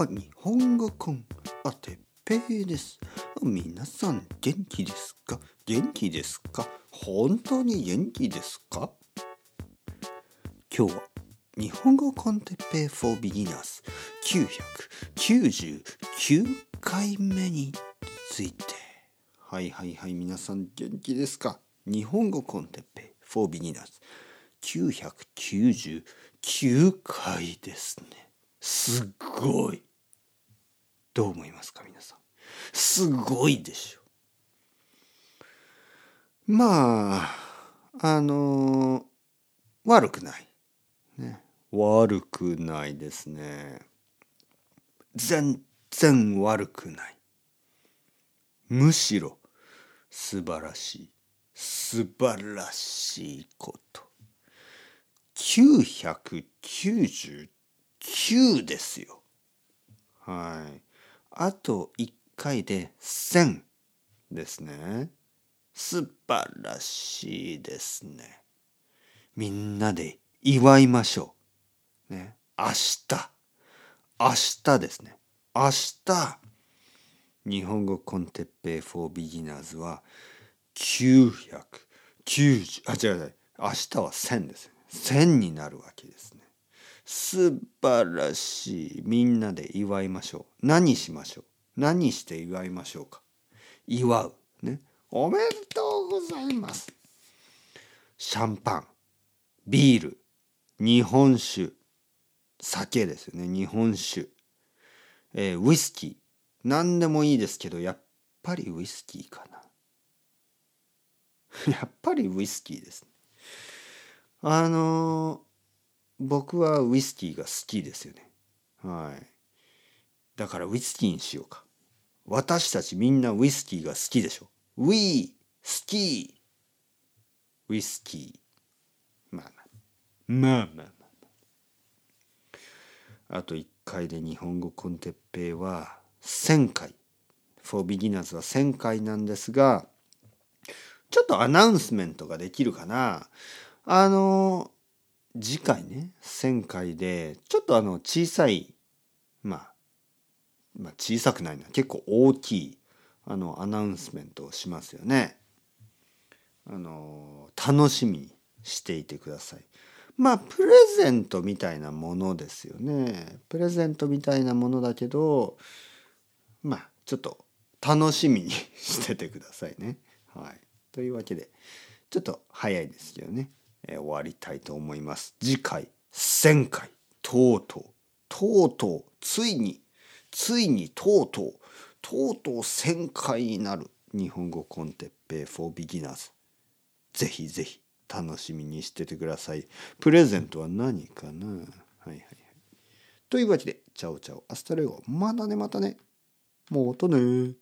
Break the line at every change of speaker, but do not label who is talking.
あ、日本語コン、あてっぺいです。皆さん元気ですか？元気ですか？本当に元気ですか？今日は日本語コンテッペイ for beginners 999回目について。はいはいはい皆さん元気ですか？日本語コンテッペイ for beginners 999回ですね。すっごい。どう思いますか皆さん。すごいでしょ。まああの悪くない。ね。悪くないですね。全然悪くない。むしろ素晴らしい。素晴らしいこと。999ですよ。はい。あと1回で1000ですね。素晴らしいですね。みんなで祝いましょう。ね。明日。明日ですね。明日。日本語コンテッペイ for beginners は990あ違う違う。明日は1000です。1000になるわけですね。素晴らしい。みんなで祝いましょう。何しましょう？何して祝いましょうか？祝う。ね。おめでとうございます。シャンパン。ビール。日本酒。酒ですよね。日本酒、えー、ウイスキー。何でもいいですけどやっぱりウイスキーかな。やっぱりウイスキーですね。あのー、僕はウイスキーが好きですよね。はい。だからウイスキーにしようか。私たちみんなウイスキーが好きでしょ。ウィー好きウイスキー。まあまあ。まあまあまああ。と1回で日本語コンテッペイは1000回。For beginners は1000回なんですがちょっとアナウンスメントができるかな。あの次回ね1000回でちょっとあの小さいまあまあ小さくないな結構大きいあのアナウンスメントをしますよね。あの楽しみにしていてください。まあプレゼントみたいなものですよね。プレゼントみたいなものだけどまあちょっと楽しみにしててくださいね。はい、というわけでちょっと早いですけどね、えー、終わりたいと思います。次回1,000回。とうとう。とうとう。ついに。ついに。とうとう。とうとう1,000回になる。日本語コンテッペイ for beginners ぜひぜひ楽しみにしててください。プレゼントは何かな？はいはいはい。というわけでチャオチャオ。 Hasta luego。またねまたね。もうとね。